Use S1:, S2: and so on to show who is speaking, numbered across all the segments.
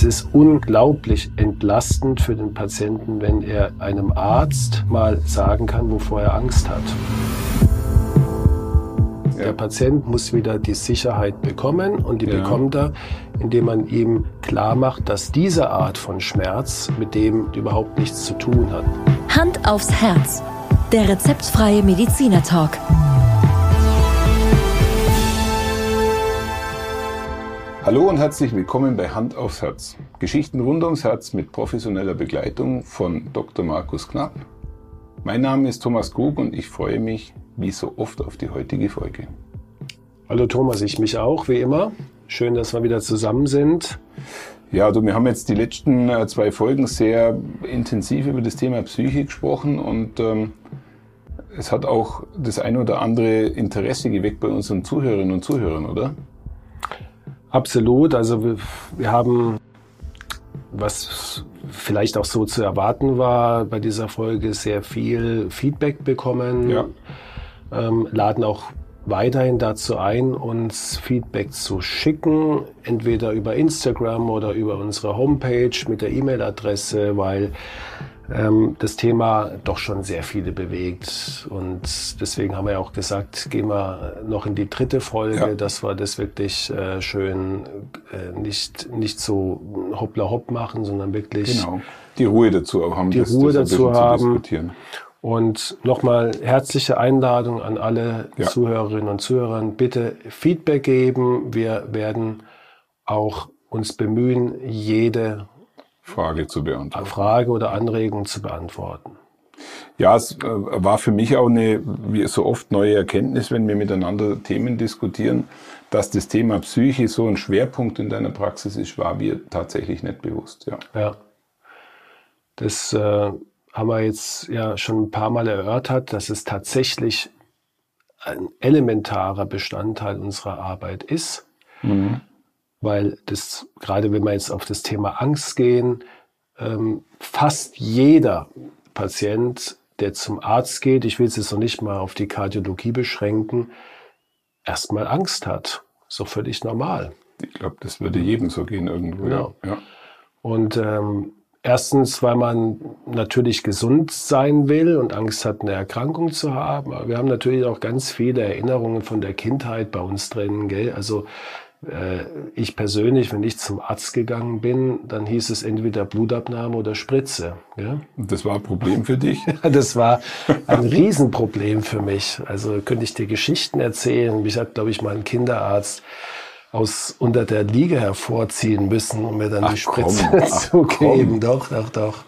S1: Es ist unglaublich entlastend für den Patienten, wenn er einem Arzt mal sagen kann, wovor er Angst hat. Der Patient muss wieder die Sicherheit bekommen und die ja. bekommt er, indem man ihm klar macht, dass diese Art von Schmerz mit dem überhaupt nichts zu tun hat.
S2: Hand aufs Herz. Der rezeptfreie Mediziner Talk.
S3: Hallo und herzlich willkommen bei Hand aufs Herz. Geschichten rund ums Herz mit professioneller Begleitung von Dr. Markus Knapp. Mein Name ist Thomas Krug und ich freue mich wie so oft auf die heutige Folge.
S1: Hallo Thomas, ich mich auch, wie immer. Schön, dass wir wieder zusammen sind.
S3: Ja, du, wir haben jetzt die letzten äh, zwei Folgen sehr intensiv über das Thema Psyche gesprochen und ähm, es hat auch das ein oder andere Interesse geweckt bei unseren Zuhörerinnen und Zuhörern, oder?
S1: Absolut. Also wir, wir haben, was vielleicht auch so zu erwarten war, bei dieser Folge sehr viel Feedback bekommen. Ja. Ähm, laden auch weiterhin dazu ein, uns Feedback zu schicken, entweder über Instagram oder über unsere Homepage mit der E-Mail-Adresse, weil ähm, das Thema doch schon sehr viele bewegt. Und deswegen haben wir ja auch gesagt, gehen wir noch in die dritte Folge, ja. dass wir das wirklich äh, schön äh, nicht, nicht so hoppla hopp machen, sondern wirklich
S3: genau. die Ruhe dazu haben.
S1: Die das, Ruhe das dazu haben. Und nochmal herzliche Einladung an alle ja. Zuhörerinnen und Zuhörer. Bitte Feedback geben. Wir werden auch uns bemühen, jede
S3: Frage zu beantworten.
S1: Frage oder Anregung zu beantworten.
S3: Ja, es äh, war für mich auch eine, wie so oft, neue Erkenntnis, wenn wir miteinander Themen diskutieren, dass das Thema Psyche so ein Schwerpunkt in deiner Praxis ist, war mir tatsächlich nicht bewusst. Ja.
S1: ja. Das äh, haben wir jetzt ja schon ein paar Mal erörtert, dass es tatsächlich ein elementarer Bestandteil unserer Arbeit ist. Mhm weil das, gerade wenn wir jetzt auf das Thema Angst gehen, ähm, fast jeder Patient, der zum Arzt geht, ich will es jetzt noch nicht mal auf die Kardiologie beschränken, erstmal Angst hat. So völlig normal.
S3: Ich glaube, das würde jedem so gehen irgendwo. Genau. Ja.
S1: Und ähm, erstens, weil man natürlich gesund sein will und Angst hat, eine Erkrankung zu haben. Aber wir haben natürlich auch ganz viele Erinnerungen von der Kindheit bei uns drin. Gell? Also ich persönlich, wenn ich zum Arzt gegangen bin, dann hieß es entweder Blutabnahme oder Spritze. Ja?
S3: Das war ein Problem für dich?
S1: das war ein Riesenproblem für mich. Also könnte ich dir Geschichten erzählen. Mich hat, glaube ich, mal ein Kinderarzt aus unter der Liege hervorziehen müssen, um mir dann ach, die Spritze komm, zu geben. Doch, doch, doch.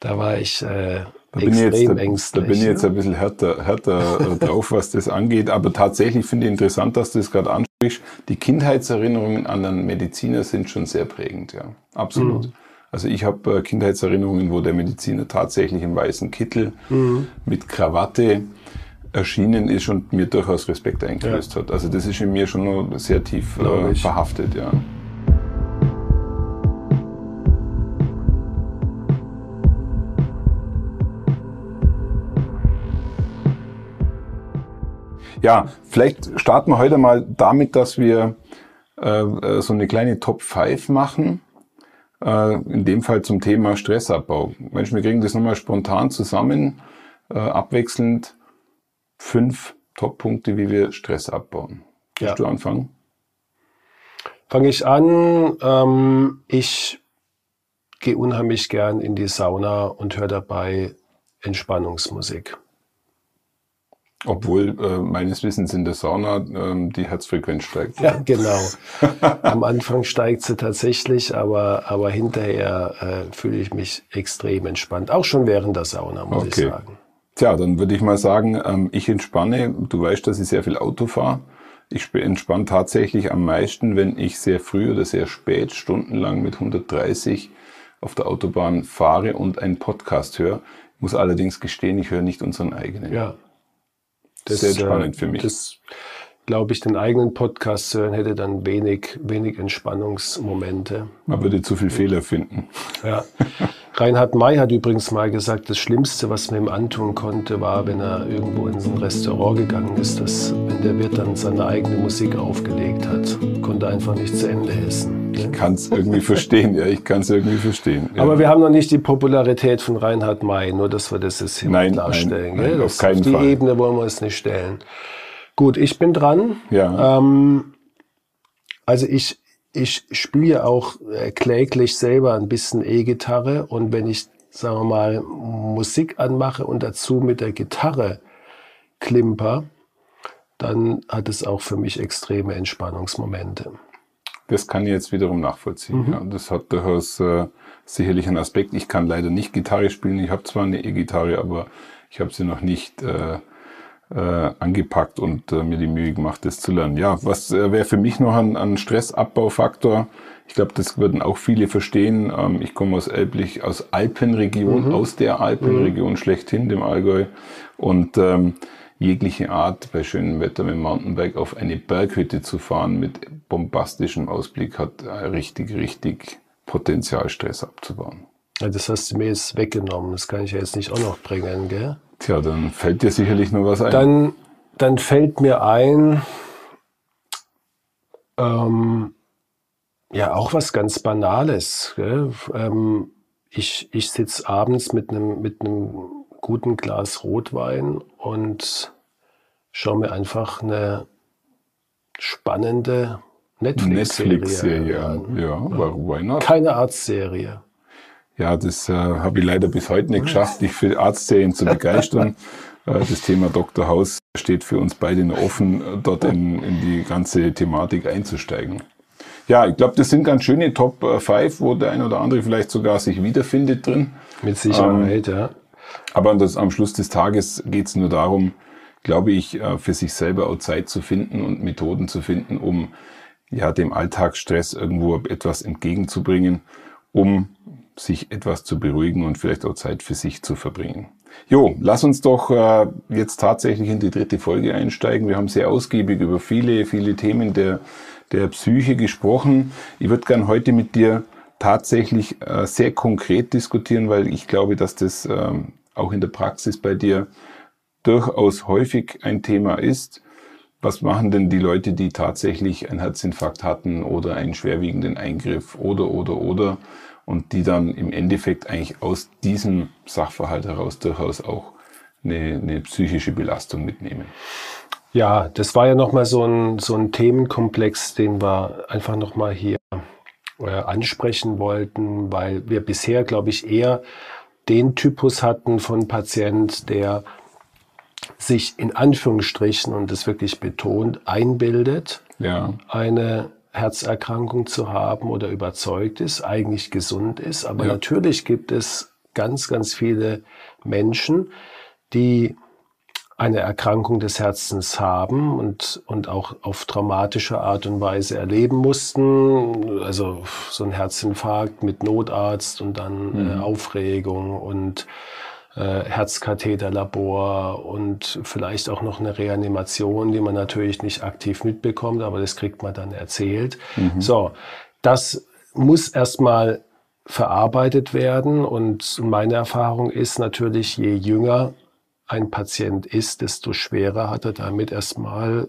S1: Da war ich äh,
S3: da bin, ich jetzt, da, da bin ich jetzt ein bisschen härter, härter äh, drauf, was das angeht. Aber tatsächlich finde ich interessant, dass du das gerade ansprichst. Die Kindheitserinnerungen an einen Mediziner sind schon sehr prägend, ja. Absolut. Mhm. Also ich habe äh, Kindheitserinnerungen, wo der Mediziner tatsächlich im weißen Kittel mhm. mit Krawatte erschienen ist und mir durchaus Respekt eingelöst ja. hat. Also das ist in mir schon sehr tief äh, verhaftet, ja. Ja, vielleicht starten wir heute mal damit, dass wir äh, äh so eine kleine Top 5 machen. Äh, in dem Fall zum Thema Stressabbau. Mensch, wir kriegen das nochmal spontan zusammen, äh, abwechselnd. Fünf Top-Punkte, wie wir Stress abbauen. Willst ja. du anfangen?
S1: Fange ich an. Ähm, ich gehe unheimlich gern in die Sauna und höre dabei Entspannungsmusik.
S3: Obwohl äh, meines Wissens in der Sauna äh, die Herzfrequenz steigt.
S1: Ja, genau. Am Anfang steigt sie tatsächlich, aber, aber hinterher äh, fühle ich mich extrem entspannt. Auch schon während der Sauna, muss okay. ich sagen.
S3: Tja, dann würde ich mal sagen, ähm, ich entspanne. Du weißt, dass ich sehr viel Auto fahre. Ich entspanne tatsächlich am meisten, wenn ich sehr früh oder sehr spät, stundenlang mit 130 auf der Autobahn fahre und einen Podcast höre. Ich muss allerdings gestehen, ich höre nicht unseren eigenen.
S1: Ja.
S3: Das, Sehr spannend für mich.
S1: Das, glaube ich, den eigenen Podcast hören hätte dann wenig, wenig Entspannungsmomente.
S3: Man würde zu viel Fehler finden.
S1: Ja. Reinhard May hat übrigens mal gesagt, das Schlimmste, was man ihm antun konnte, war, wenn er irgendwo in ein Restaurant gegangen ist, dass, wenn der Wirt dann seine eigene Musik aufgelegt hat, konnte einfach nicht zu Ende essen.
S3: Ich kann es irgendwie verstehen, ja, ich kann es irgendwie verstehen.
S1: Ja. Aber wir haben noch nicht die Popularität von Reinhard May, nur dass wir das jetzt hier
S3: nein,
S1: darstellen.
S3: Nein, nein,
S1: auf keinen die
S3: Fall.
S1: Die Ebene wollen wir es nicht stellen. Gut, ich bin dran.
S3: Ja.
S1: Ähm, also ich, ich spiele auch äh, kläglich selber ein bisschen E-Gitarre und wenn ich, sagen wir mal, Musik anmache und dazu mit der Gitarre klimper, dann hat es auch für mich extreme Entspannungsmomente.
S3: Das kann ich jetzt wiederum nachvollziehen. Mhm. Ja, das hat durchaus äh, sicherlich einen Aspekt. Ich kann leider nicht Gitarre spielen. Ich habe zwar eine E-Gitarre, aber ich habe sie noch nicht äh, äh, angepackt und äh, mir die Mühe gemacht, das zu lernen. Ja, was äh, wäre für mich noch ein, ein Stressabbaufaktor? Ich glaube, das würden auch viele verstehen. Ähm, ich komme aus Elblich, aus Alpenregion, mhm. aus der Alpenregion mhm. schlechthin, dem Allgäu. Und ähm, jegliche Art bei schönem Wetter mit dem Mountainbike auf eine Berghütte zu fahren mit bombastischem Ausblick hat richtig, richtig Potenzial, Stress abzubauen.
S1: Ja, das hast du mir jetzt weggenommen. Das kann ich ja jetzt nicht auch noch bringen, gell?
S3: Tja, dann fällt dir sicherlich noch was ein.
S1: Dann, dann fällt mir ein, ähm, ja, auch was ganz Banales. Ähm, ich ich sitze abends mit einem mit einem guten Glas Rotwein und schaue mir einfach eine spannende Netflix-Serie Netflix
S3: an. Ja, ja, why not?
S1: Keine Arztserie.
S3: Ja, das äh, habe ich leider bis heute nicht geschafft, dich für Arztserien zu begeistern. äh, das Thema Dr. House steht für uns beide noch offen, äh, dort in, in die ganze Thematik einzusteigen. Ja, ich glaube, das sind ganz schöne Top 5, äh, wo der ein oder andere vielleicht sogar sich wiederfindet drin.
S1: Mit Sicherheit, ähm, ja.
S3: Aber das, am Schluss des Tages geht es nur darum, glaube ich, äh, für sich selber auch Zeit zu finden und Methoden zu finden, um ja dem Alltagsstress irgendwo etwas entgegenzubringen, um sich etwas zu beruhigen und vielleicht auch Zeit für sich zu verbringen. Jo, lass uns doch äh, jetzt tatsächlich in die dritte Folge einsteigen. Wir haben sehr ausgiebig über viele, viele Themen der, der Psyche gesprochen. Ich würde gern heute mit dir tatsächlich äh, sehr konkret diskutieren, weil ich glaube, dass das äh, auch in der Praxis bei dir durchaus häufig ein Thema ist. Was machen denn die Leute, die tatsächlich einen Herzinfarkt hatten oder einen schwerwiegenden Eingriff oder, oder, oder und die dann im Endeffekt eigentlich aus diesem Sachverhalt heraus durchaus auch eine, eine psychische Belastung mitnehmen?
S1: Ja, das war ja nochmal so ein, so ein Themenkomplex, den wir einfach nochmal hier äh, ansprechen wollten, weil wir bisher, glaube ich, eher den Typus hatten von Patient, der sich in Anführungsstrichen, und das wirklich betont, einbildet,
S3: ja.
S1: eine Herzerkrankung zu haben oder überzeugt ist, eigentlich gesund ist. Aber ja. natürlich gibt es ganz, ganz viele Menschen, die eine Erkrankung des Herzens haben und, und auch auf traumatische Art und Weise erleben mussten. Also so ein Herzinfarkt mit Notarzt und dann äh, mhm. äh, Aufregung und äh, Herzkatheterlabor und vielleicht auch noch eine Reanimation, die man natürlich nicht aktiv mitbekommt, aber das kriegt man dann erzählt. Mhm. So, das muss erstmal verarbeitet werden und meine Erfahrung ist natürlich, je jünger ein Patient ist, desto schwerer hat er damit erstmal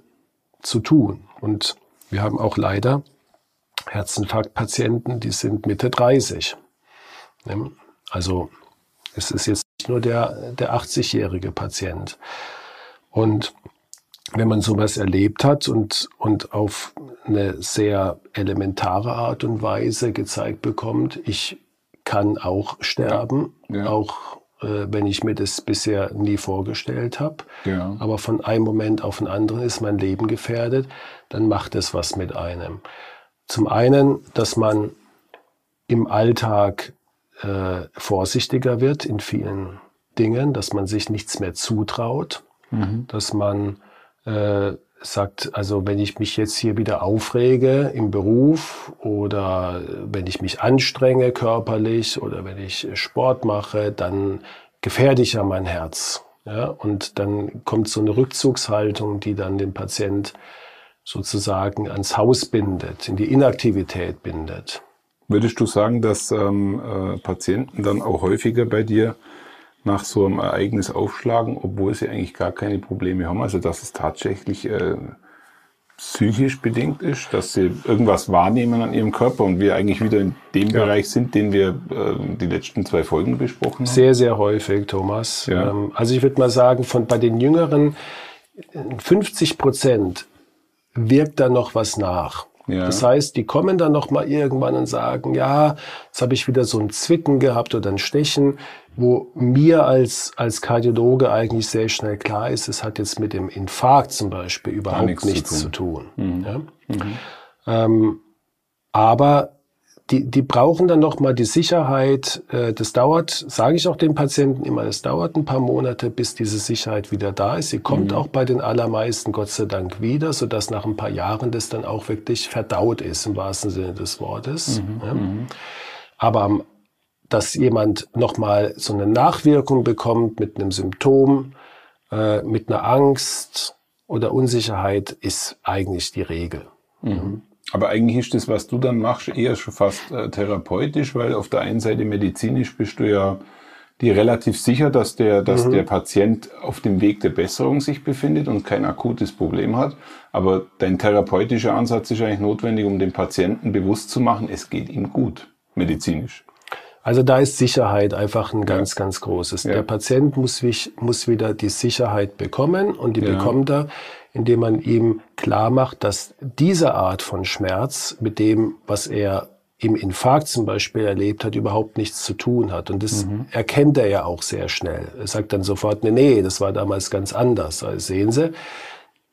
S1: zu tun. Und wir haben auch leider Herzinfarktpatienten, die sind Mitte 30. Also es ist jetzt nicht nur der, der 80-jährige Patient. Und wenn man sowas erlebt hat und, und auf eine sehr elementare Art und Weise gezeigt bekommt, ich kann auch sterben, ja. auch äh, wenn ich mir das bisher nie vorgestellt habe.
S3: Ja.
S1: Aber von einem Moment auf den anderen ist mein Leben gefährdet, dann macht es was mit einem. Zum einen, dass man im Alltag äh, vorsichtiger wird in vielen Dingen, dass man sich nichts mehr zutraut, mhm. dass man äh, sagt, also wenn ich mich jetzt hier wieder aufrege im Beruf oder wenn ich mich anstrenge körperlich oder wenn ich Sport mache, dann gefährde ich ja mein Herz. Ja? Und dann kommt so eine Rückzugshaltung, die dann den Patient sozusagen ans Haus bindet, in die Inaktivität bindet.
S3: Würdest du sagen, dass ähm, äh, Patienten dann auch häufiger bei dir nach so einem Ereignis aufschlagen, obwohl sie eigentlich gar keine Probleme haben. Also dass es tatsächlich äh, psychisch bedingt ist, dass sie irgendwas wahrnehmen an ihrem Körper und wir eigentlich wieder in dem ja. Bereich sind, den wir äh, die letzten zwei Folgen besprochen haben?
S1: Sehr, sehr häufig, Thomas. Ja. Ähm, also ich würde mal sagen, von bei den Jüngeren 50 Prozent wirkt da noch was nach. Ja. Das heißt, die kommen dann noch mal irgendwann und sagen, ja, jetzt habe ich wieder so ein Zwicken gehabt oder ein Stechen, wo mir als, als Kardiologe eigentlich sehr schnell klar ist, es hat jetzt mit dem Infarkt zum Beispiel überhaupt nichts, nichts, zu tun. Zu tun. Mhm. Ja? Mhm. Ähm, aber die, die brauchen dann noch mal die Sicherheit. Äh, das dauert, sage ich auch den Patienten immer, es dauert ein paar Monate, bis diese Sicherheit wieder da ist. Sie kommt mhm. auch bei den allermeisten Gott sei Dank wieder, so dass nach ein paar Jahren das dann auch wirklich verdaut ist im wahrsten Sinne des Wortes. Mhm. Ja. Mhm. Aber dass jemand noch mal so eine Nachwirkung bekommt mit einem Symptom, äh, mit einer Angst oder Unsicherheit, ist eigentlich die Regel.
S3: Mhm. Aber eigentlich ist das, was du dann machst, eher schon fast äh, therapeutisch, weil auf der einen Seite medizinisch bist du ja dir relativ sicher, dass der, dass mhm. der Patient auf dem Weg der Besserung sich befindet und kein akutes Problem hat. Aber dein therapeutischer Ansatz ist eigentlich notwendig, um dem Patienten bewusst zu machen, es geht ihm gut, medizinisch.
S1: Also da ist Sicherheit einfach ein ganz, ja. ganz großes. Ja. Der Patient muss, muss wieder die Sicherheit bekommen und die ja. bekommt er, indem man ihm klar macht, dass diese Art von Schmerz mit dem, was er im Infarkt zum Beispiel erlebt hat, überhaupt nichts zu tun hat. Und das mhm. erkennt er ja auch sehr schnell. Er sagt dann sofort, nee, nee, das war damals ganz anders. Also sehen Sie.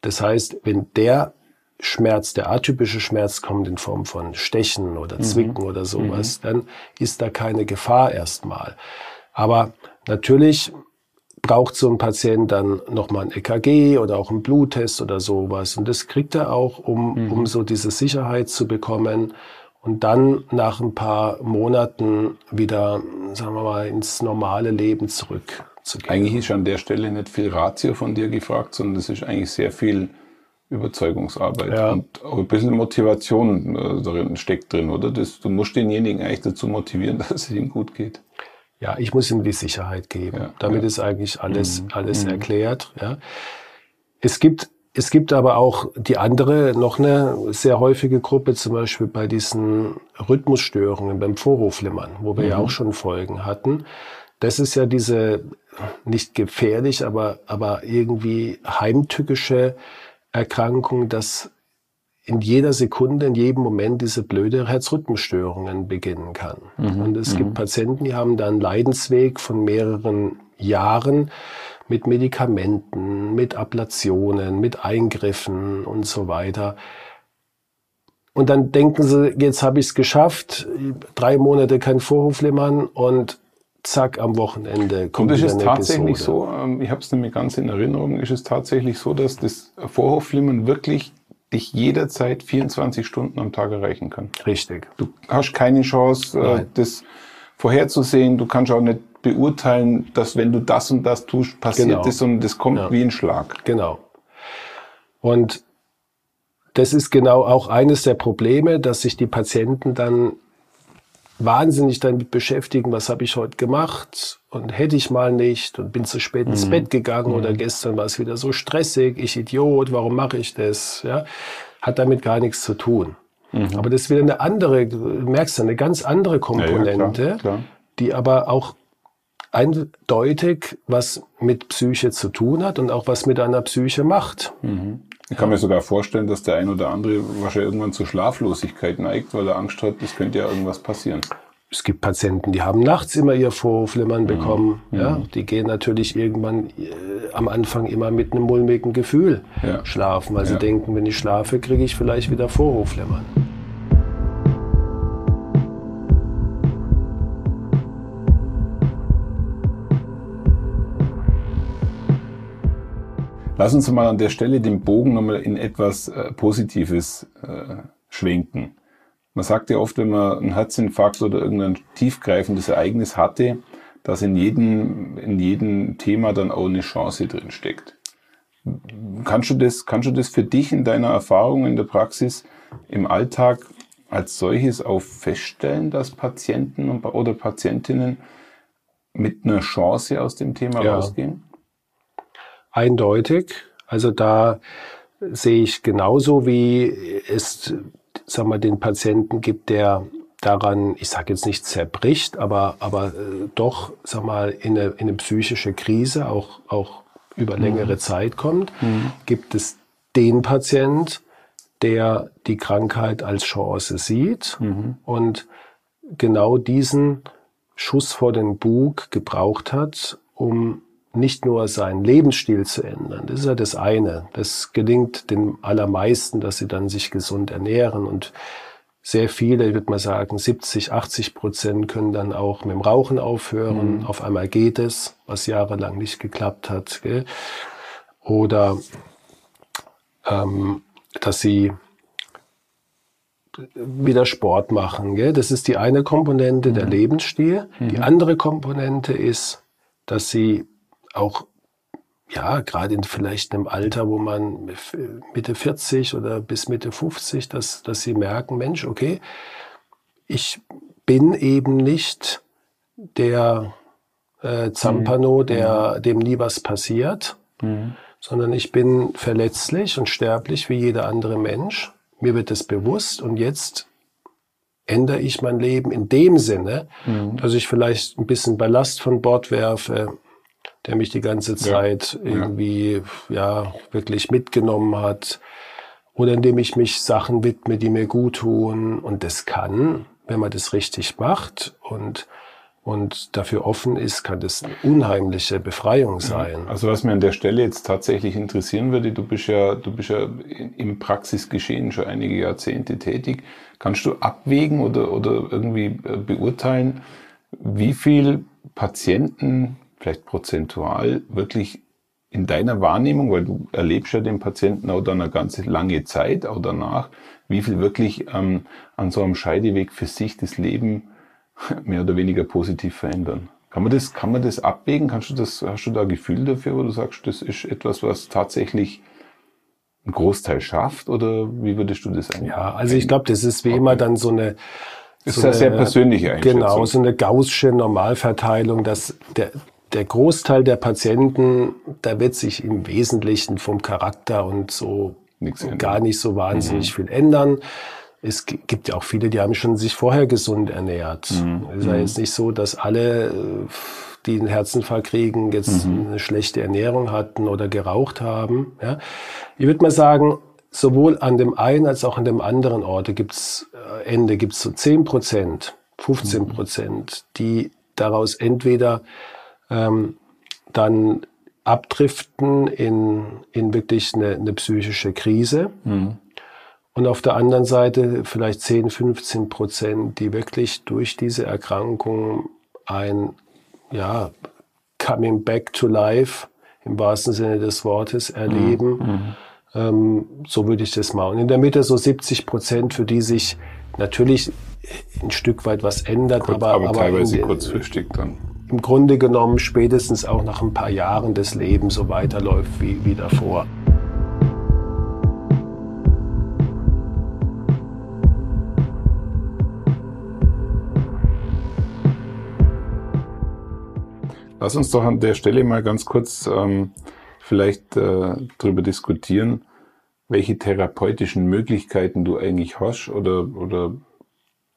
S1: Das heißt, wenn der Schmerz, der atypische Schmerz kommt in Form von Stechen oder mhm. Zwicken mhm. oder sowas, mhm. dann ist da keine Gefahr erstmal. Aber natürlich braucht so ein Patient dann nochmal ein EKG oder auch einen Bluttest oder sowas. Und das kriegt er auch, um, mhm. um so diese Sicherheit zu bekommen und dann nach ein paar Monaten wieder, sagen wir mal, ins normale Leben zurückzugehen.
S3: Eigentlich ist an der Stelle nicht viel Ratio von dir gefragt, sondern es ist eigentlich sehr viel Überzeugungsarbeit ja. und auch ein bisschen Motivation äh, darin steckt drin, oder? Das, du musst denjenigen eigentlich dazu motivieren, dass es ihm gut geht.
S1: Ja, ich muss ihm die Sicherheit geben. Ja, Damit ja. ist eigentlich alles, mhm. alles mhm. erklärt. Ja. Es gibt es gibt aber auch die andere, noch eine sehr häufige Gruppe, zum Beispiel bei diesen Rhythmusstörungen, beim Vorhofflimmern, wo wir mhm. ja auch schon Folgen hatten. Das ist ja diese nicht gefährlich, aber, aber irgendwie heimtückische Erkrankung, dass in jeder Sekunde, in jedem Moment diese blöde Herzrhythmusstörungen beginnen kann. Mhm. Und es mhm. gibt Patienten, die haben da einen Leidensweg von mehreren Jahren mit Medikamenten, mit Ablationen, mit Eingriffen und so weiter. Und dann denken sie, jetzt habe ich es geschafft, drei Monate kein Vorhoflimmern und zack, am Wochenende
S3: kommt Und ist es tatsächlich Episode. so, ähm, ich habe es nämlich ganz in Erinnerung, ist es tatsächlich so, dass das Vorhofflimmern wirklich dich jederzeit 24 Stunden am Tag erreichen kann.
S1: Richtig.
S3: Du hast keine Chance, äh, das vorherzusehen. Du kannst auch nicht beurteilen, dass wenn du das und das tust, passiert genau. ist, sondern das kommt ja. wie ein Schlag.
S1: Genau. Und das ist genau auch eines der Probleme, dass sich die Patienten dann wahnsinnig damit beschäftigen, was habe ich heute gemacht und hätte ich mal nicht und bin zu spät ins mhm. Bett gegangen mhm. oder gestern war es wieder so stressig, ich Idiot, warum mache ich das? Ja, hat damit gar nichts zu tun. Mhm. Aber das ist wieder eine andere, du merkst du, eine ganz andere Komponente, ja, ja, klar, klar. die aber auch eindeutig was mit Psyche zu tun hat und auch was mit einer Psyche macht.
S3: Mhm. Ich kann mir sogar vorstellen, dass der ein oder andere wahrscheinlich irgendwann zur Schlaflosigkeit neigt, weil er Angst hat, es könnte ja irgendwas passieren.
S1: Es gibt Patienten, die haben nachts immer ihr Vorflimmern mhm. bekommen. Mhm. Ja, die gehen natürlich irgendwann äh, am Anfang immer mit einem mulmigen Gefühl ja. schlafen, weil ja. sie denken, wenn ich schlafe, kriege ich vielleicht wieder Vorhofflimmern.
S3: Lass uns mal an der Stelle den Bogen nochmal in etwas äh, Positives äh, schwenken. Man sagt ja oft, wenn man einen Herzinfarkt oder irgendein tiefgreifendes Ereignis hatte, dass in jedem, in jedem Thema dann auch eine Chance drin steckt. Kannst du das, kannst du das für dich in deiner Erfahrung in der Praxis im Alltag als solches auch feststellen, dass Patienten oder Patientinnen mit einer Chance aus dem Thema ja. rausgehen?
S1: Eindeutig. Also da sehe ich genauso, wie es, sag mal, den Patienten gibt, der daran, ich sage jetzt nicht zerbricht, aber, aber äh, doch, sag mal, in eine, in eine psychische Krise auch, auch über mhm. längere mhm. Zeit kommt, mhm. gibt es den Patient, der die Krankheit als Chance sieht mhm. und genau diesen Schuss vor den Bug gebraucht hat, um nicht nur seinen Lebensstil zu ändern. Das ist ja das eine. Das gelingt den allermeisten, dass sie dann sich gesund ernähren und sehr viele, ich würde mal sagen 70, 80 Prozent können dann auch mit dem Rauchen aufhören. Mhm. Auf einmal geht es, was jahrelang nicht geklappt hat. Gell? Oder ähm, dass sie wieder Sport machen. Gell? Das ist die eine Komponente, mhm. der Lebensstil. Mhm. Die andere Komponente ist, dass sie auch ja, gerade in vielleicht einem Alter, wo man Mitte 40 oder bis Mitte 50, dass, dass sie merken, Mensch, okay, ich bin eben nicht der äh, Zampano, mhm. der, mhm. dem nie was passiert, mhm. sondern ich bin verletzlich und sterblich wie jeder andere Mensch. Mir wird das bewusst und jetzt ändere ich mein Leben in dem Sinne, mhm. dass ich vielleicht ein bisschen Ballast von Bord werfe, der mich die ganze Zeit ja. irgendwie ja wirklich mitgenommen hat oder indem ich mich Sachen widme, die mir gut tun und das kann, wenn man das richtig macht und und dafür offen ist, kann das eine unheimliche Befreiung sein.
S3: Also was mir an der Stelle jetzt tatsächlich interessieren würde, du bist ja, du bist ja im Praxisgeschehen schon einige Jahrzehnte tätig. Kannst du abwägen oder, oder irgendwie äh, beurteilen, wie viel Patienten vielleicht prozentual wirklich in deiner Wahrnehmung, weil du erlebst ja den Patienten auch dann eine ganze lange Zeit, auch danach, wie viel wirklich ähm, an so einem Scheideweg für sich das Leben mehr oder weniger positiv verändern. Kann man das, kann man das abwägen? Kannst du das, hast du da ein Gefühl dafür, wo du sagst, das ist etwas, was tatsächlich einen Großteil schafft? Oder wie würdest du das
S1: eigentlich? Ja, also ich glaube, das ist wie immer dann so eine,
S3: ist so eine, sehr persönliche
S1: Einschätzung. Genau, so eine gaußsche Normalverteilung, dass der, der Großteil der Patienten, da wird sich im Wesentlichen vom Charakter und so gar nicht so wahnsinnig mhm. viel ändern. Es gibt ja auch viele, die haben schon sich vorher gesund ernährt. Mhm. Es ist ja jetzt nicht so, dass alle, die einen Herzinfarkt kriegen, jetzt mhm. eine schlechte Ernährung hatten oder geraucht haben. Ja. Ich würde mal sagen, sowohl an dem einen als auch an dem anderen Ort gibt's äh, Ende gibt's so 10 Prozent, 15 mhm. Prozent, die daraus entweder ähm, dann abdriften in, in wirklich eine, eine psychische Krise. Mhm. Und auf der anderen Seite vielleicht 10, 15 Prozent, die wirklich durch diese Erkrankung ein, ja, coming back to life im wahrsten Sinne des Wortes erleben. Mhm. mhm. Ähm, so würde ich das mal. Und in der Mitte so 70 Prozent, für die sich natürlich ein Stück weit was ändert,
S3: Kurz, aber, aber, aber teilweise kurzfristig dann
S1: im Grunde genommen spätestens auch nach ein paar Jahren des Lebens so weiterläuft wie, wie davor.
S3: Lass uns doch an der Stelle mal ganz kurz ähm, vielleicht äh, darüber diskutieren, welche therapeutischen Möglichkeiten du eigentlich hast oder, oder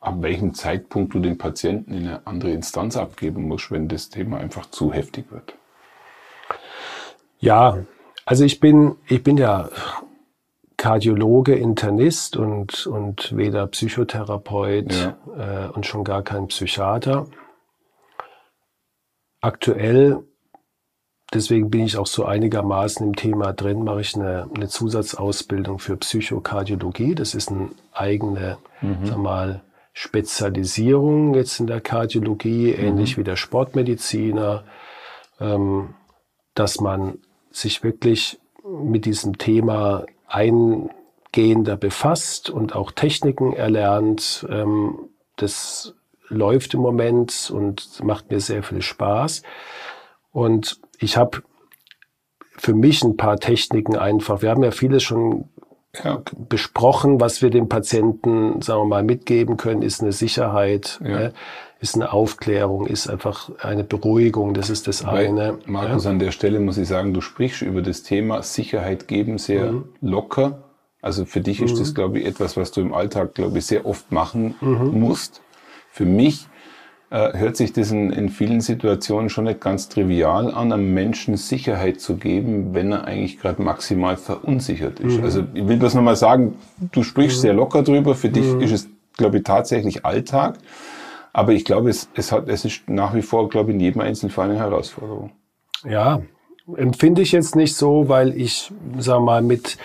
S3: ab welchem Zeitpunkt du den Patienten in eine andere Instanz abgeben musst, wenn das Thema einfach zu heftig wird.
S1: Ja, also ich bin, ich bin ja Kardiologe, Internist und, und weder Psychotherapeut ja. äh, und schon gar kein Psychiater. Aktuell, deswegen bin ich auch so einigermaßen im Thema drin, mache ich eine, eine Zusatzausbildung für Psychokardiologie. Das ist eine eigene, mhm. sag mal, Spezialisierung jetzt in der Kardiologie, mhm. ähnlich wie der Sportmediziner, ähm, dass man sich wirklich mit diesem Thema eingehender befasst und auch Techniken erlernt. Ähm, das läuft im Moment und macht mir sehr viel Spaß. Und ich habe für mich ein paar Techniken einfach. Wir haben ja vieles schon ja. besprochen, was wir dem Patienten, sagen wir mal, mitgeben können, ist eine Sicherheit, ja. ne? ist eine Aufklärung, ist einfach eine Beruhigung, das ist das Weil, eine.
S3: Markus, ja? an der Stelle muss ich sagen, du sprichst über das Thema Sicherheit geben sehr mhm. locker. Also für dich ist mhm. das, glaube ich, etwas, was du im Alltag, glaube ich, sehr oft machen mhm. musst. Für mich äh, hört sich das in, in, vielen Situationen schon nicht ganz trivial an, einem Menschen Sicherheit zu geben, wenn er eigentlich gerade maximal verunsichert ist. Mhm. Also ich will das nochmal sagen, du sprichst mhm. sehr locker drüber, für dich mhm. ist es, glaube ich, tatsächlich Alltag. Aber ich glaube, es, es, hat, es ist nach wie vor, glaube ich, in jedem Einzelfall eine Herausforderung.
S1: Ja, empfinde ich jetzt nicht so, weil ich, sag mal, mit,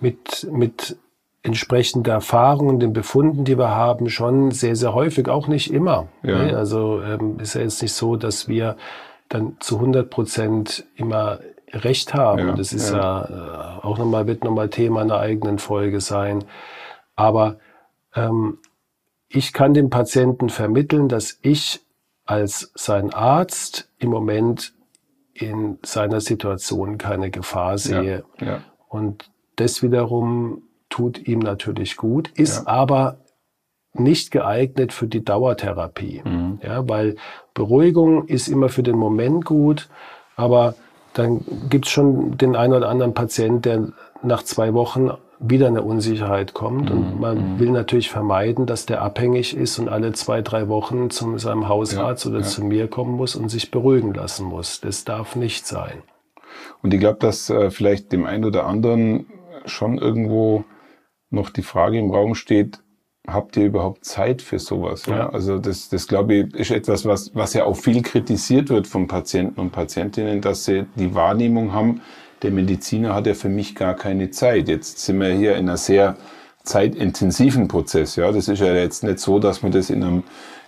S1: mit, mit entsprechende Erfahrungen, den Befunden, die wir haben, schon sehr, sehr häufig, auch nicht immer. Ja. Ne? Also ähm, ist ja jetzt nicht so, dass wir dann zu 100 Prozent immer Recht haben. Ja, das ist ja, ja äh, auch nochmal, wird nochmal Thema einer eigenen Folge sein. Aber ähm, ich kann dem Patienten vermitteln, dass ich als sein Arzt im Moment in seiner Situation keine Gefahr sehe. Ja, ja. Und das wiederum tut ihm natürlich gut, ist ja. aber nicht geeignet für die Dauertherapie. Mhm. Ja, weil Beruhigung ist immer für den Moment gut, aber dann gibt es schon den einen oder anderen Patient, der nach zwei Wochen wieder eine Unsicherheit kommt. Mhm. Und man mhm. will natürlich vermeiden, dass der abhängig ist und alle zwei, drei Wochen zu seinem Hausarzt ja, oder ja. zu mir kommen muss und sich beruhigen lassen muss. Das darf nicht sein.
S3: Und ich glaube, dass äh, vielleicht dem einen oder anderen schon irgendwo noch die Frage im Raum steht, habt ihr überhaupt Zeit für sowas? Ja? ja. Also das, das glaube ich, ist etwas, was, was ja auch viel kritisiert wird von Patienten und Patientinnen, dass sie die Wahrnehmung haben, der Mediziner hat ja für mich gar keine Zeit. Jetzt sind wir hier in einer sehr zeitintensiven Prozess. Ja, das ist ja jetzt nicht so, dass man das in einem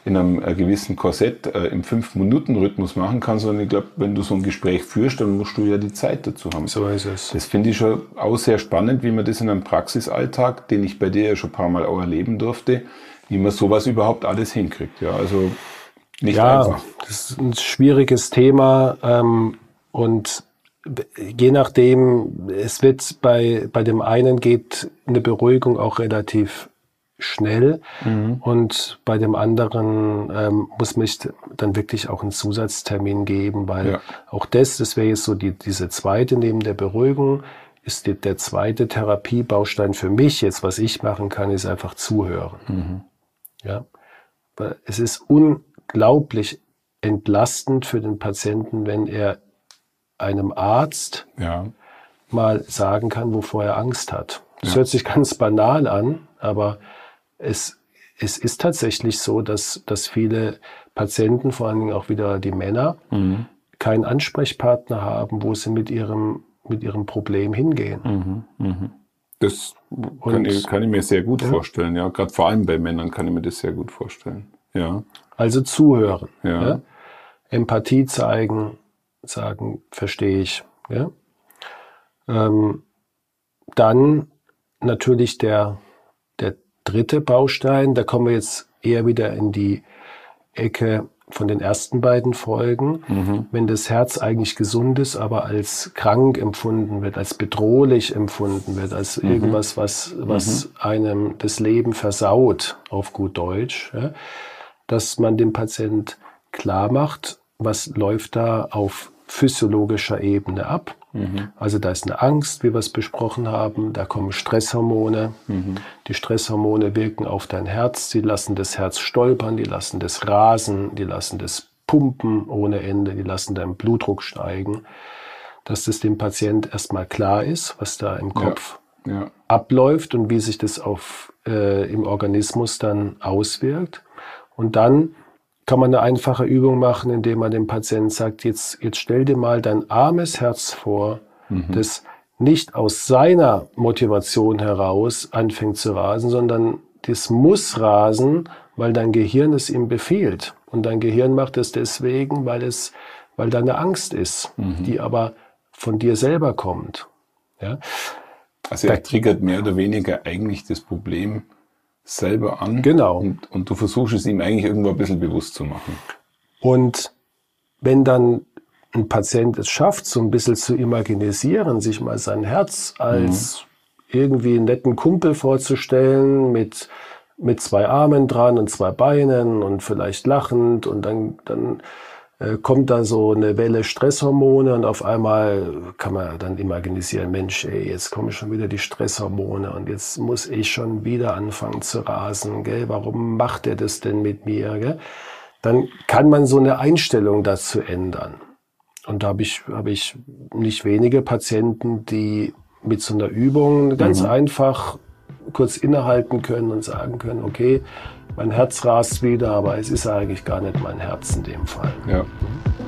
S3: in einem äh, gewissen Korsett äh, im Fünf-Minuten-Rhythmus machen kann, sondern ich glaube, wenn du so ein Gespräch führst, dann musst du ja die Zeit dazu haben.
S1: So ist es.
S3: Das finde ich schon auch sehr spannend, wie man das in einem Praxisalltag, den ich bei dir ja schon ein paar Mal auch erleben durfte, wie man sowas überhaupt alles hinkriegt. Ja, also nicht ja, einfach.
S1: Das ist ein schwieriges Thema ähm, und je nachdem, es wird bei, bei dem einen geht eine Beruhigung auch relativ schnell. Mhm. Und bei dem anderen ähm, muss mich dann wirklich auch einen Zusatztermin geben, weil ja. auch das, das wäre jetzt so die, diese zweite neben der Beruhigung, ist die, der zweite Therapiebaustein für mich jetzt, was ich machen kann, ist einfach zuhören. Mhm. Ja, es ist unglaublich entlastend für den Patienten, wenn er einem Arzt ja. mal sagen kann, wovor er Angst hat. Das ja. hört sich ganz banal an, aber es, es ist tatsächlich so, dass, dass viele Patienten, vor allen Dingen auch wieder die Männer, mhm. keinen Ansprechpartner haben, wo sie mit ihrem, mit ihrem Problem hingehen.
S3: Mhm. Mhm. Das kann, ich, kann, ich, mir sehr gut ja. vorstellen, ja. Gerade vor allem bei Männern kann ich mir das sehr gut vorstellen. Ja.
S1: Also zuhören. Ja. ja? Empathie zeigen, sagen, verstehe ich. Ja? Ähm, dann natürlich der, der dritte Baustein, da kommen wir jetzt eher wieder in die Ecke von den ersten beiden Folgen, mhm. wenn das Herz eigentlich gesund ist, aber als krank empfunden wird, als bedrohlich empfunden wird, als mhm. irgendwas, was, was mhm. einem das Leben versaut, auf gut Deutsch, ja, dass man dem Patient klar macht, was läuft da auf physiologischer Ebene ab. Mhm. Also da ist eine Angst, wie wir es besprochen haben, da kommen Stresshormone. Mhm. Die Stresshormone wirken auf dein Herz, sie lassen das Herz stolpern, die lassen das rasen, die lassen das pumpen ohne Ende, die lassen deinen Blutdruck steigen. Dass das dem Patient erstmal klar ist, was da im Kopf ja. Ja. abläuft und wie sich das auf, äh, im Organismus dann auswirkt. Und dann kann man eine einfache Übung machen, indem man dem Patienten sagt, jetzt, jetzt stell dir mal dein armes Herz vor, mhm. das nicht aus seiner Motivation heraus anfängt zu rasen, sondern das muss rasen, weil dein Gehirn es ihm befiehlt. Und dein Gehirn macht es deswegen, weil es, weil da eine Angst ist, mhm. die aber von dir selber kommt. Ja?
S3: Also er triggert mehr oder weniger eigentlich das Problem, selber an.
S1: Genau.
S3: Und, und du versuchst es ihm eigentlich irgendwo ein bisschen bewusst zu machen.
S1: Und wenn dann ein Patient es schafft, so ein bisschen zu imaginisieren, sich mal sein Herz als mhm. irgendwie einen netten Kumpel vorzustellen mit, mit zwei Armen dran und zwei Beinen und vielleicht lachend und dann, dann äh, kommt da so eine Welle Stresshormone und auf einmal kann man dann imaginisieren, Mensch, ey, jetzt kommen schon wieder die Stresshormone und jetzt muss ich schon wieder anfangen zu rasen, gell? Warum macht er das denn mit mir, gell? Dann kann man so eine Einstellung dazu ändern. Und da habe ich, habe ich nicht wenige Patienten, die mit so einer Übung ganz mhm. einfach kurz innehalten können und sagen können, okay, mein Herz rast wieder, aber es ist eigentlich gar nicht mein Herz in dem Fall.
S3: Ja.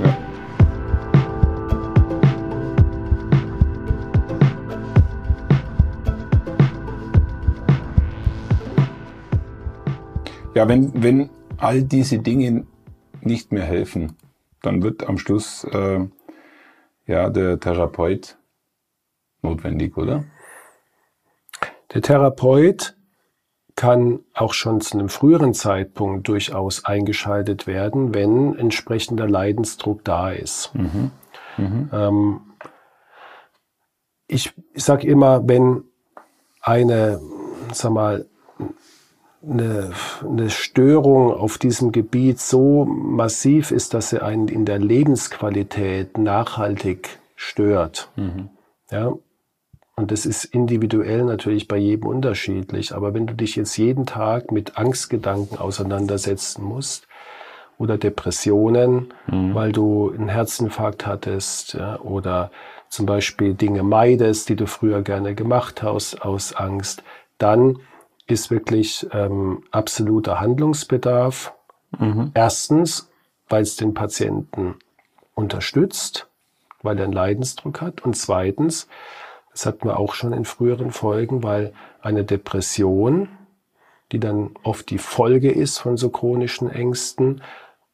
S3: ja. Ja, wenn, wenn all diese Dinge nicht mehr helfen, dann wird am Schluss äh, ja der Therapeut notwendig, oder?
S1: Der Therapeut kann auch schon zu einem früheren Zeitpunkt durchaus eingeschaltet werden, wenn entsprechender Leidensdruck da ist. Mhm. Mhm. Ähm, ich ich sage immer, wenn eine, sag mal, eine, eine Störung auf diesem Gebiet so massiv ist, dass sie einen in der Lebensqualität nachhaltig stört, mhm. ja, und das ist individuell natürlich bei jedem unterschiedlich. Aber wenn du dich jetzt jeden Tag mit Angstgedanken auseinandersetzen musst oder Depressionen, mhm. weil du einen Herzinfarkt hattest ja, oder zum Beispiel Dinge meidest, die du früher gerne gemacht hast aus Angst, dann ist wirklich ähm, absoluter Handlungsbedarf. Mhm. Erstens, weil es den Patienten unterstützt, weil er einen Leidensdruck hat. Und zweitens, das hatten wir auch schon in früheren Folgen, weil eine Depression, die dann oft die Folge ist von so chronischen Ängsten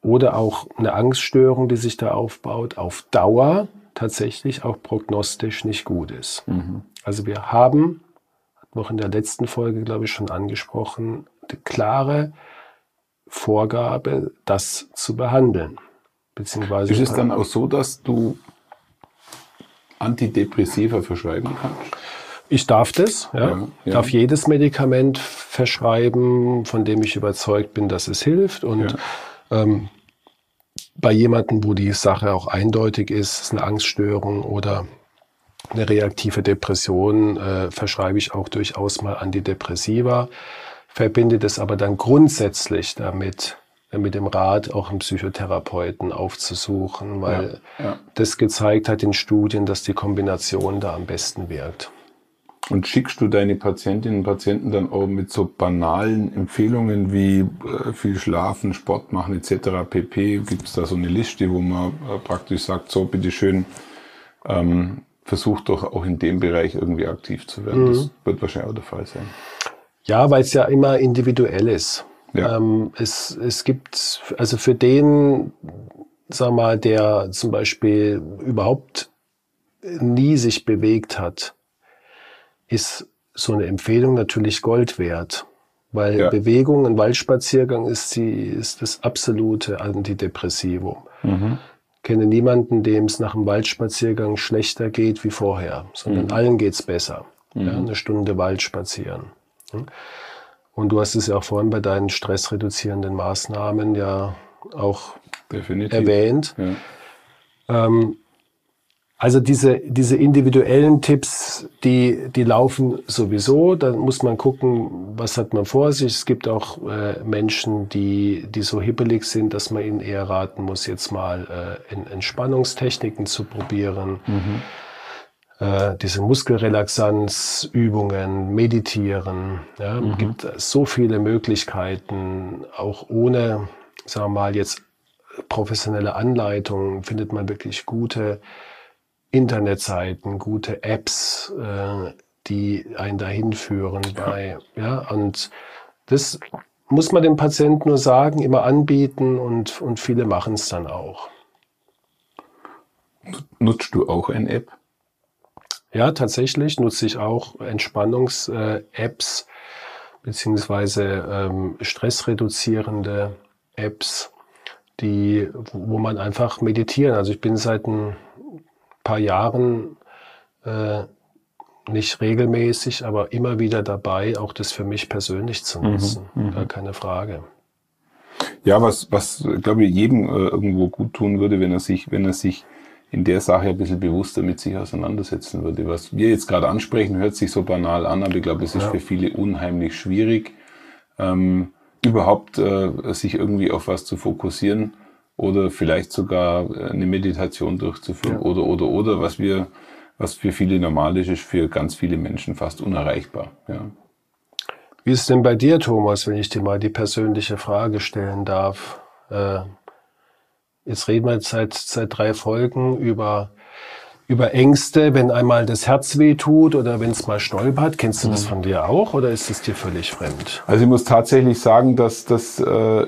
S1: oder auch eine Angststörung, die sich da aufbaut, auf Dauer tatsächlich auch prognostisch nicht gut ist. Mhm. Also wir haben, hatten wir auch in der letzten Folge, glaube ich, schon angesprochen, eine klare Vorgabe, das zu behandeln.
S3: Beziehungsweise ist es dann auch so, dass du Antidepressiva verschreiben kannst?
S1: Ich darf das, ja. ja, ja. darf jedes Medikament verschreiben, von dem ich überzeugt bin, dass es hilft. Und ja. ähm, bei jemandem, wo die Sache auch eindeutig ist, ist eine Angststörung oder eine reaktive Depression, äh, verschreibe ich auch durchaus mal Antidepressiva, verbinde das aber dann grundsätzlich damit, mit dem Rat auch einen Psychotherapeuten aufzusuchen, weil ja, ja. das gezeigt hat in Studien, dass die Kombination da am besten wirkt.
S3: Und schickst du deine Patientinnen und Patienten dann auch mit so banalen Empfehlungen wie äh, viel schlafen, Sport machen etc. pp? Gibt es da so eine Liste, wo man äh, praktisch sagt, so bitteschön, ähm, versucht doch auch in dem Bereich irgendwie aktiv zu werden. Mhm. Das wird wahrscheinlich auch der Fall sein.
S1: Ja, weil es ja immer individuell ist. Ja. Ähm, es, es gibt, also für den, sag mal, der zum Beispiel überhaupt nie sich bewegt hat, ist so eine Empfehlung natürlich Gold wert. Weil ja. Bewegung, ein Waldspaziergang ist, die, ist das absolute Antidepressivum. Mhm. Ich kenne niemanden, dem es nach einem Waldspaziergang schlechter geht wie vorher, sondern mhm. allen geht's besser. Mhm. Ja, eine Stunde Wald spazieren. Und du hast es ja auch vorhin bei deinen stressreduzierenden Maßnahmen ja auch Definitiv. erwähnt. Ja. Ähm, also diese, diese individuellen Tipps, die, die laufen sowieso. Da muss man gucken, was hat man vor sich. Es gibt auch äh, Menschen, die, die so hibbelig sind, dass man ihnen eher raten muss, jetzt mal äh, Entspannungstechniken zu probieren. Mhm äh, diese Muskelrelaxanzübungen, Meditieren. Ja, mhm. gibt so viele Möglichkeiten, auch ohne, sagen wir mal, jetzt professionelle Anleitungen findet man wirklich gute Internetseiten, gute Apps, äh, die einen dahin führen bei, ja, und das muss man dem Patienten nur sagen, immer anbieten und, und viele machen es dann auch.
S3: Nutzt du auch eine App?
S1: Ja, tatsächlich nutze ich auch Entspannungs-Apps beziehungsweise ähm, stressreduzierende Apps, die, wo man einfach meditieren. Also ich bin seit ein paar Jahren äh, nicht regelmäßig, aber immer wieder dabei, auch das für mich persönlich zu mhm, nutzen. Mhm, Gar keine Frage.
S3: Ja, was, was glaube ich, jedem äh, irgendwo gut tun würde, wenn er sich, wenn er sich in der Sache ein bisschen bewusster mit sich auseinandersetzen würde. Was wir jetzt gerade ansprechen, hört sich so banal an, aber ich glaube, es ist ja. für viele unheimlich schwierig, ähm, überhaupt äh, sich irgendwie auf was zu fokussieren oder vielleicht sogar äh, eine Meditation durchzuführen ja. oder, oder, oder, was wir, was für viele normal ist, ist für ganz viele Menschen fast unerreichbar. Ja.
S1: Wie ist denn bei dir, Thomas, wenn ich dir mal die persönliche Frage stellen darf? Äh, jetzt reden wir jetzt seit, seit drei Folgen über, über Ängste, wenn einmal das Herz weh tut oder wenn es mal stolpert. Kennst du das mhm. von dir auch oder ist es dir völlig fremd?
S3: Also ich muss tatsächlich sagen, dass, dass äh,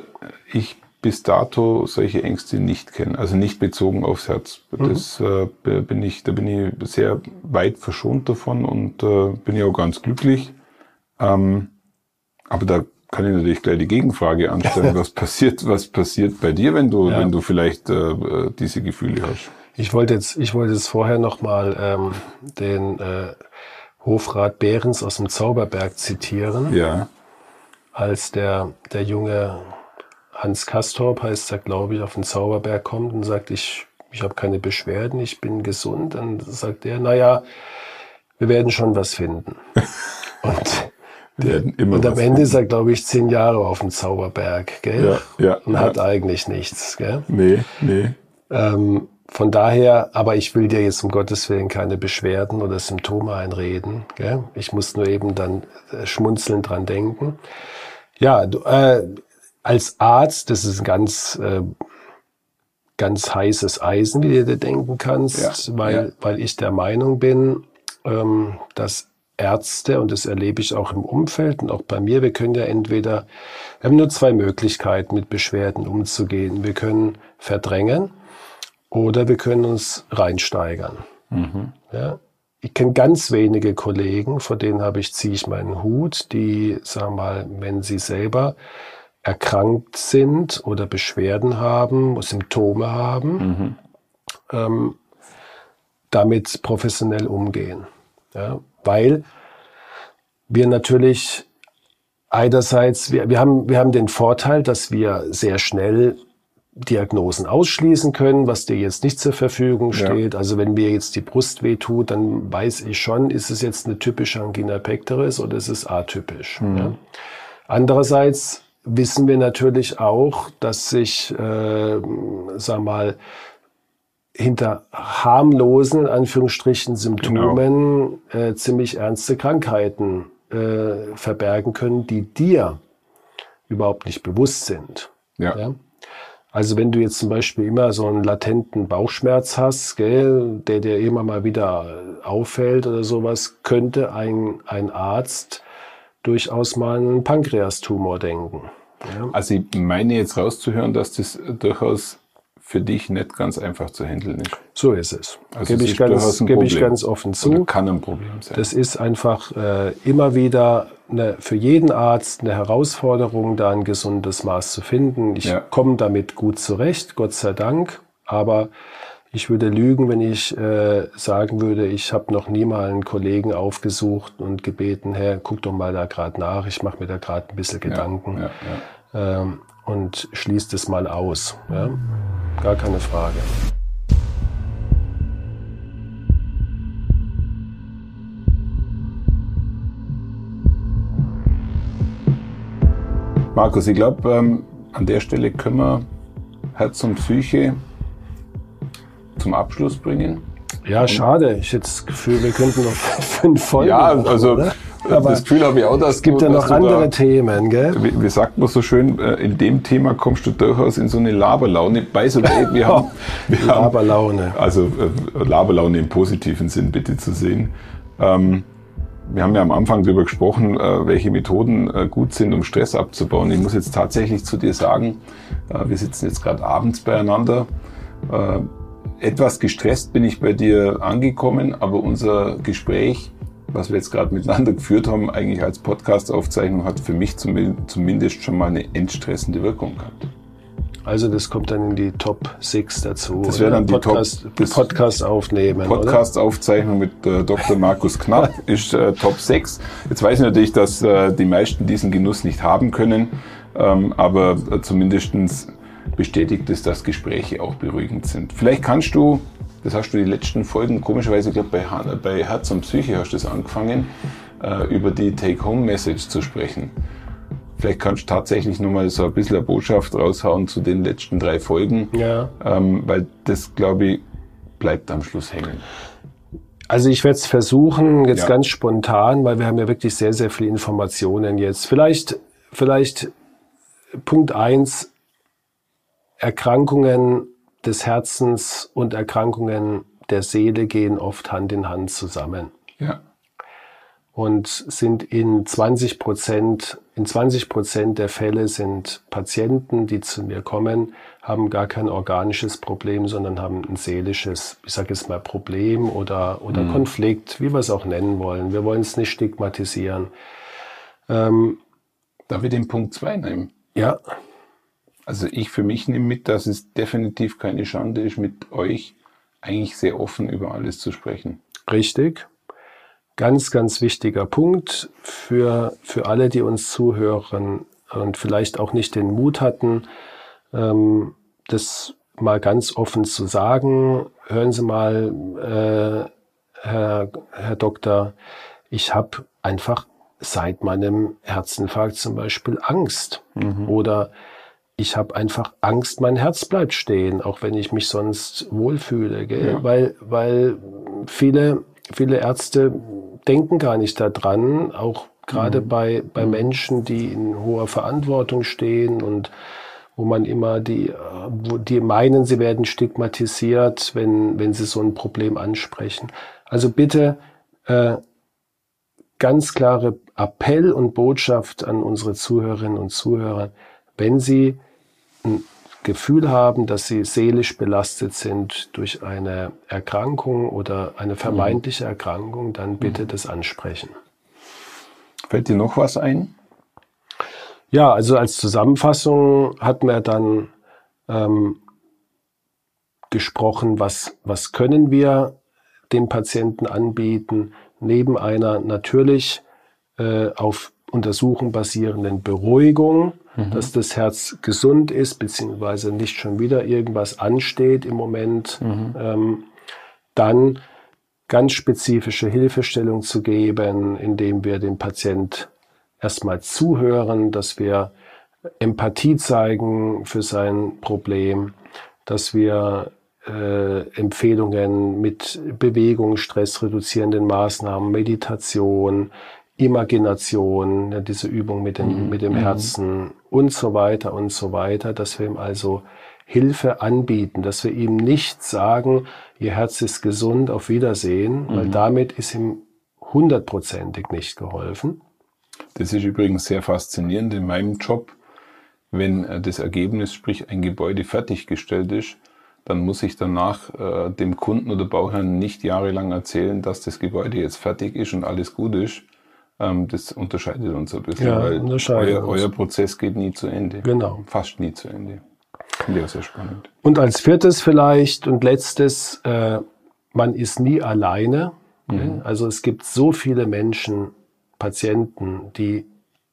S3: ich bis dato solche Ängste nicht kenne, also nicht bezogen aufs Herz. Mhm. Das äh, bin ich, da bin ich sehr weit verschont davon und äh, bin ja auch ganz glücklich. Ähm, aber da kann ich natürlich gleich die Gegenfrage anstellen. was passiert, was passiert bei dir, wenn du, ja. wenn du vielleicht äh, diese Gefühle hast?
S1: Ich wollte jetzt, ich wollte jetzt vorher nochmal ähm, den äh, Hofrat Behrens aus dem Zauberberg zitieren.
S3: Ja.
S1: Als der, der junge Hans Kastorp heißt er, glaube ich, auf den Zauberberg kommt und sagt, ich, ich habe keine Beschwerden, ich bin gesund. Dann sagt er, naja, wir werden schon was finden. und und am Ende ist er, glaube ich, zehn Jahre auf dem Zauberberg, gell? Ja, ja, und hat eigentlich nichts, gell?
S3: Nee, nee.
S1: Ähm, von daher, aber ich will dir jetzt um Gottes Willen keine Beschwerden oder Symptome einreden. Gell? Ich muss nur eben dann äh, schmunzelnd dran denken. Ja, du, äh, als Arzt, das ist ein ganz, äh, ganz heißes Eisen, wie du dir denken kannst, ja, weil, ja. weil ich der Meinung bin, ähm, dass Ärzte, und das erlebe ich auch im Umfeld und auch bei mir, wir können ja entweder, wir haben nur zwei Möglichkeiten, mit Beschwerden umzugehen. Wir können verdrängen oder wir können uns reinsteigern. Mhm. Ja? Ich kenne ganz wenige Kollegen, vor denen habe ich, ziehe ich meinen Hut, die, sagen wir mal, wenn sie selber erkrankt sind oder Beschwerden haben, Symptome haben, mhm. ähm, damit professionell umgehen. Ja? Weil wir natürlich einerseits, wir, wir, haben, wir haben den Vorteil, dass wir sehr schnell Diagnosen ausschließen können, was dir jetzt nicht zur Verfügung steht. Ja. Also wenn mir jetzt die Brust weh tut, dann weiß ich schon, ist es jetzt eine typische Angina pectoris oder ist es atypisch. Mhm. Ja. Andererseits wissen wir natürlich auch, dass sich, äh, sag mal, hinter harmlosen, in Anführungsstrichen, Symptomen genau. äh, ziemlich ernste Krankheiten äh, verbergen können, die dir überhaupt nicht bewusst sind. Ja. ja. Also wenn du jetzt zum Beispiel immer so einen latenten Bauchschmerz hast, gell, der dir immer mal wieder auffällt oder sowas, könnte ein, ein Arzt durchaus mal einen Pankreastumor denken.
S3: Ja. Also ich meine jetzt rauszuhören, dass das durchaus für dich nicht ganz einfach zu handeln ist.
S1: So ist es. Also gebe ich, ganz, gebe ich ganz offen zu. Oder
S3: kann ein Problem sein.
S1: Das ist einfach äh, immer wieder eine, für jeden Arzt eine Herausforderung, da ein gesundes Maß zu finden. Ich ja. komme damit gut zurecht, Gott sei Dank. Aber ich würde lügen, wenn ich äh, sagen würde, ich habe noch nie mal einen Kollegen aufgesucht und gebeten, Herr, guck doch mal da gerade nach, ich mache mir da gerade ein bisschen Gedanken. Ja, ja, ähm, und schließt es mal aus. Ja? Gar keine Frage.
S3: Markus, ich glaube, ähm, an der Stelle können wir Herz und Psyche zum Abschluss bringen.
S1: Ja, schade. Ich hätte das Gefühl, wir könnten noch fünf Folgen
S3: Ja, machen, also oder? Aber das Gefühl habe ich auch, dass
S1: es gibt du, ja noch andere da, Themen, gell?
S3: Wie, wie, sagt man so schön, äh, in dem Thema kommst du durchaus in so eine Laberlaune. The way, wir haben, wir
S1: Laberlaune.
S3: Haben, also äh, Laberlaune im positiven Sinn bitte zu sehen. Ähm, wir haben ja am Anfang darüber gesprochen, äh, welche Methoden gut sind, um Stress abzubauen. Ich muss jetzt tatsächlich zu dir sagen, wir sitzen jetzt gerade abends beieinander. Etwas gestresst bin ich bei dir angekommen, aber unser Gespräch was wir jetzt gerade miteinander geführt haben, eigentlich als Podcast-Aufzeichnung, hat für mich zumindest schon mal eine entstressende Wirkung gehabt.
S1: Also das kommt dann in die Top 6 dazu.
S3: Das wäre dann die
S1: Podcast, Top, Podcast aufnehmen.
S3: Podcast Aufzeichnung mit äh, Dr. Markus Knapp ist äh, Top 6. Jetzt weiß ich natürlich, dass äh, die meisten diesen Genuss nicht haben können, ähm, aber äh, zumindestens bestätigt es, dass Gespräche auch beruhigend sind. Vielleicht kannst du, das hast du die letzten Folgen, komischerweise, ich glaube bei, bei Herz und Psyche hast du es angefangen, äh, über die Take-Home-Message zu sprechen. Vielleicht kannst du tatsächlich nochmal so ein bisschen eine Botschaft raushauen zu den letzten drei Folgen,
S1: ja.
S3: ähm, weil das, glaube ich, bleibt am Schluss hängen.
S1: Also ich werde es versuchen, jetzt ja. ganz spontan, weil wir haben ja wirklich sehr, sehr viele Informationen jetzt. Vielleicht, vielleicht Punkt eins Erkrankungen des Herzens und Erkrankungen der Seele gehen oft Hand in Hand zusammen.
S3: Ja.
S1: Und sind in 20 Prozent, in 20 Prozent der Fälle sind Patienten, die zu mir kommen, haben gar kein organisches Problem, sondern haben ein seelisches, ich sage jetzt mal Problem oder, oder mhm. Konflikt, wie wir es auch nennen wollen. Wir wollen es nicht stigmatisieren.
S3: Ähm, Darf ich den Punkt zwei nehmen?
S1: Ja.
S3: Also ich für mich nehme mit, dass es definitiv keine Schande ist, mit euch eigentlich sehr offen über alles zu sprechen.
S1: Richtig. Ganz, ganz wichtiger Punkt für, für alle, die uns zuhören und vielleicht auch nicht den Mut hatten, ähm, das mal ganz offen zu sagen. Hören Sie mal, äh, Herr, Herr Doktor, ich habe einfach seit meinem Herzinfarkt zum Beispiel Angst. Mhm. Oder ich habe einfach Angst, mein Herz bleibt stehen, auch wenn ich mich sonst wohlfühle. Gell? Ja. Weil, weil viele, viele Ärzte denken gar nicht daran, auch gerade mhm. bei, bei mhm. Menschen, die in hoher Verantwortung stehen und wo man immer die, wo die meinen, sie werden stigmatisiert, wenn, wenn sie so ein Problem ansprechen. Also bitte äh, ganz klare Appell und Botschaft an unsere Zuhörerinnen und Zuhörer wenn Sie ein Gefühl haben, dass Sie seelisch belastet sind durch eine Erkrankung oder eine vermeintliche Erkrankung, dann bitte das ansprechen.
S3: Fällt dir noch was ein?
S1: Ja, also als Zusammenfassung hat man dann ähm, gesprochen, was, was können wir dem Patienten anbieten, neben einer natürlich äh, auf Untersuchung basierenden Beruhigung, mhm. dass das Herz gesund ist, beziehungsweise nicht schon wieder irgendwas ansteht im Moment. Mhm. Ähm, dann ganz spezifische Hilfestellung zu geben, indem wir dem Patient erstmal zuhören, dass wir Empathie zeigen für sein Problem, dass wir äh, Empfehlungen mit Bewegung, stressreduzierenden Maßnahmen, Meditation, Imagination, ja, diese Übung mit dem, mhm. mit dem mhm. Herzen und so weiter und so weiter, dass wir ihm also Hilfe anbieten, dass wir ihm nicht sagen, Ihr Herz ist gesund, auf Wiedersehen, mhm. weil damit ist ihm hundertprozentig nicht geholfen.
S3: Das ist übrigens sehr faszinierend in meinem Job. Wenn äh, das Ergebnis, sprich ein Gebäude fertiggestellt ist, dann muss ich danach äh, dem Kunden oder Bauherrn nicht jahrelang erzählen, dass das Gebäude jetzt fertig ist und alles gut ist, ähm, das unterscheidet uns ein bisschen,
S1: ja,
S3: weil euer, euer, Prozess geht nie zu Ende.
S1: Genau.
S3: Fast nie zu Ende. Finde ich auch sehr spannend.
S1: Und als viertes vielleicht und letztes, äh, man ist nie alleine. Mhm. Also es gibt so viele Menschen, Patienten, die,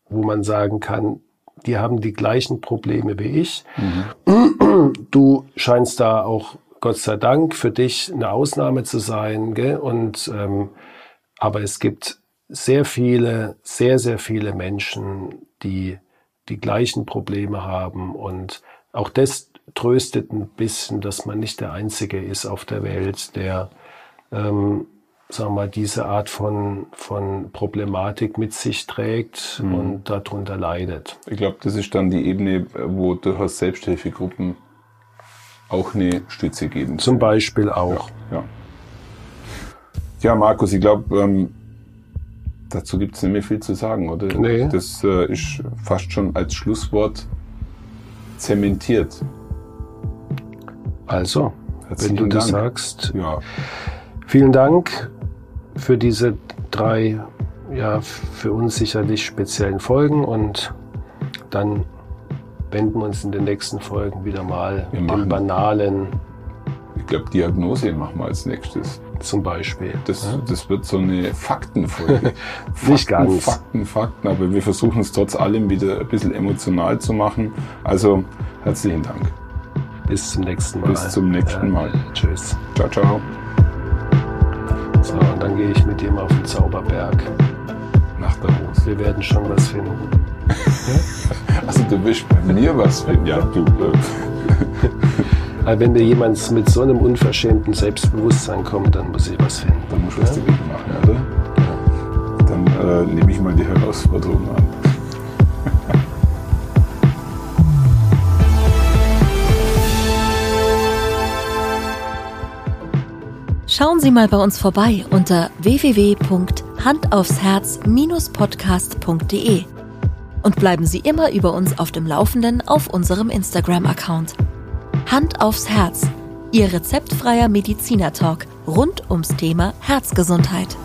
S1: wo man sagen kann, die haben die gleichen Probleme wie ich. Mhm. Du scheinst da auch, Gott sei Dank, für dich eine Ausnahme zu sein. Gell? Und ähm, aber es gibt sehr viele, sehr, sehr viele Menschen, die die gleichen Probleme haben. Und auch das tröstet ein bisschen, dass man nicht der Einzige ist auf der Welt, der, ähm, sagen wir mal, diese Art von, von Problematik mit sich trägt mhm. und darunter leidet.
S3: Ich glaube, das ist dann die Ebene, wo durchaus Selbsthilfegruppen auch eine Stütze geben.
S1: Zum Beispiel auch.
S3: Ja, ja. ja Markus, ich glaube, ähm, Dazu gibt es nicht mehr viel zu sagen, oder?
S1: Nee.
S3: Das äh, ist fast schon als Schlusswort zementiert.
S1: Also, Herzlichen wenn du das sagst. Ja. Vielen Dank für diese drei, ja, für uns sicherlich speziellen Folgen und dann wenden wir uns in den nächsten Folgen wieder mal wir den banalen.
S3: Ich glaube, Diagnose machen wir als nächstes.
S1: Zum Beispiel.
S3: Das, ja? das wird so eine Faktenfolge.
S1: Fakten, Nicht ganz.
S3: Fakten, Fakten, aber wir versuchen es trotz allem wieder ein bisschen emotional zu machen. Also herzlichen Dank.
S1: Bis zum nächsten Mal.
S3: Bis zum nächsten Mal.
S1: Ja, tschüss.
S3: Ciao, ciao.
S1: So, und dann gehe ich mit dir mal auf den Zauberberg.
S3: Nach Davos.
S1: Wir werden schon was finden.
S3: also du willst bei mir was finden? Ja, du.
S1: Aber wenn dir jemand mit so einem unverschämten Selbstbewusstsein kommt, dann muss ich was finden.
S3: Dann musst du was dagegen machen, oder? Ja. Dann äh, nehme ich mal die Herausforderung an.
S2: Schauen Sie mal bei uns vorbei unter www.handaufsherz-podcast.de und bleiben Sie immer über uns auf dem Laufenden auf unserem Instagram-Account. Hand aufs Herz, Ihr rezeptfreier Mediziner-Talk rund ums Thema Herzgesundheit.